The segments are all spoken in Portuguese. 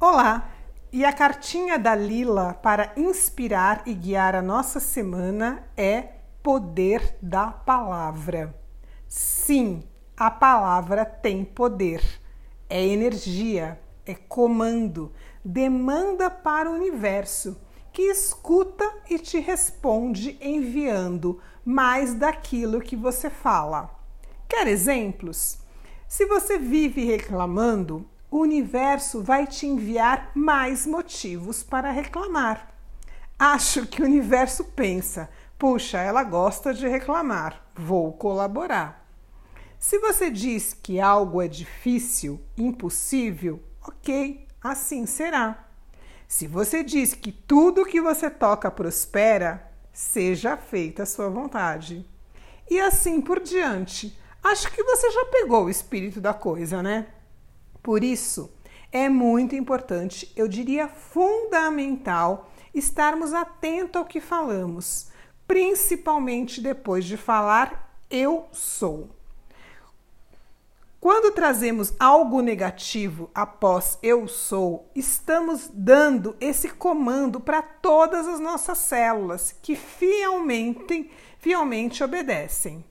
Olá! E a cartinha da Lila para inspirar e guiar a nossa semana é Poder da Palavra. Sim, a palavra tem poder, é energia, é comando, demanda para o universo que escuta e te responde enviando mais daquilo que você fala. Quer exemplos? Se você vive reclamando, o universo vai te enviar mais motivos para reclamar. Acho que o universo pensa: puxa, ela gosta de reclamar, vou colaborar. Se você diz que algo é difícil, impossível, ok, assim será. Se você diz que tudo que você toca prospera, seja feita a sua vontade. E assim por diante. Acho que você já pegou o espírito da coisa, né? Por isso, é muito importante, eu diria fundamental, estarmos atentos ao que falamos, principalmente depois de falar eu sou. Quando trazemos algo negativo após eu sou, estamos dando esse comando para todas as nossas células que fielmente, fielmente obedecem.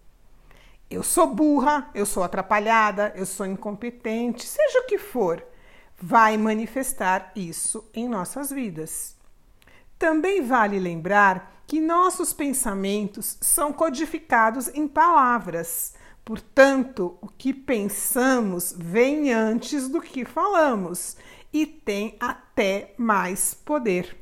Eu sou burra, eu sou atrapalhada, eu sou incompetente, seja o que for, vai manifestar isso em nossas vidas. Também vale lembrar que nossos pensamentos são codificados em palavras. Portanto, o que pensamos vem antes do que falamos e tem até mais poder.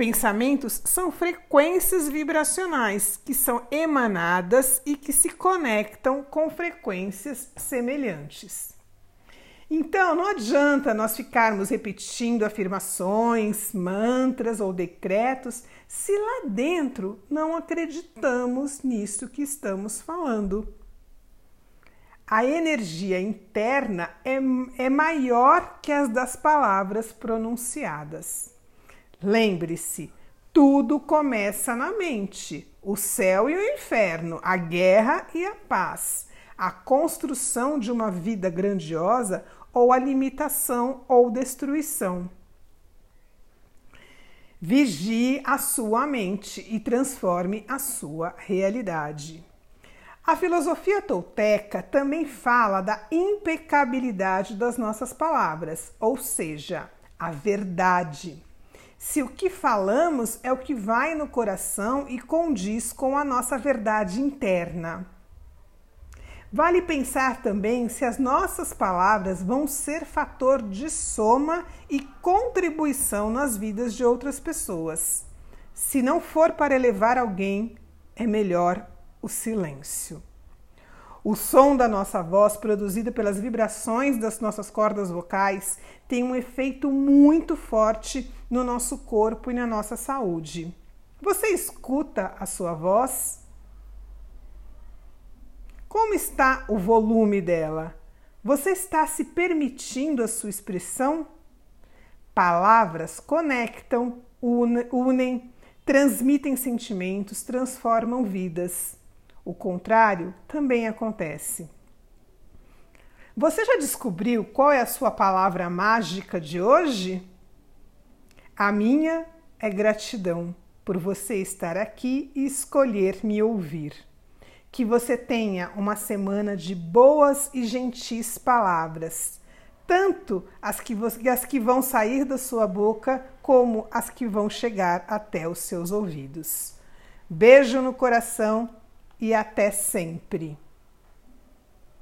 Pensamentos são frequências vibracionais que são emanadas e que se conectam com frequências semelhantes. Então, não adianta nós ficarmos repetindo afirmações, mantras ou decretos se lá dentro não acreditamos nisso que estamos falando. A energia interna é, é maior que as das palavras pronunciadas. Lembre-se, tudo começa na mente: o céu e o inferno, a guerra e a paz, a construção de uma vida grandiosa ou a limitação ou destruição. Vigie a sua mente e transforme a sua realidade. A filosofia tolteca também fala da impecabilidade das nossas palavras, ou seja, a verdade se o que falamos é o que vai no coração e condiz com a nossa verdade interna. Vale pensar também se as nossas palavras vão ser fator de soma e contribuição nas vidas de outras pessoas. Se não for para elevar alguém, é melhor o silêncio. O som da nossa voz, produzido pelas vibrações das nossas cordas vocais, tem um efeito muito forte no nosso corpo e na nossa saúde. Você escuta a sua voz? Como está o volume dela? Você está se permitindo a sua expressão? Palavras conectam, unem, transmitem sentimentos, transformam vidas. O contrário também acontece. Você já descobriu qual é a sua palavra mágica de hoje? A minha é gratidão por você estar aqui e escolher me ouvir. Que você tenha uma semana de boas e gentis palavras, tanto as que, as que vão sair da sua boca, como as que vão chegar até os seus ouvidos. Beijo no coração e até sempre!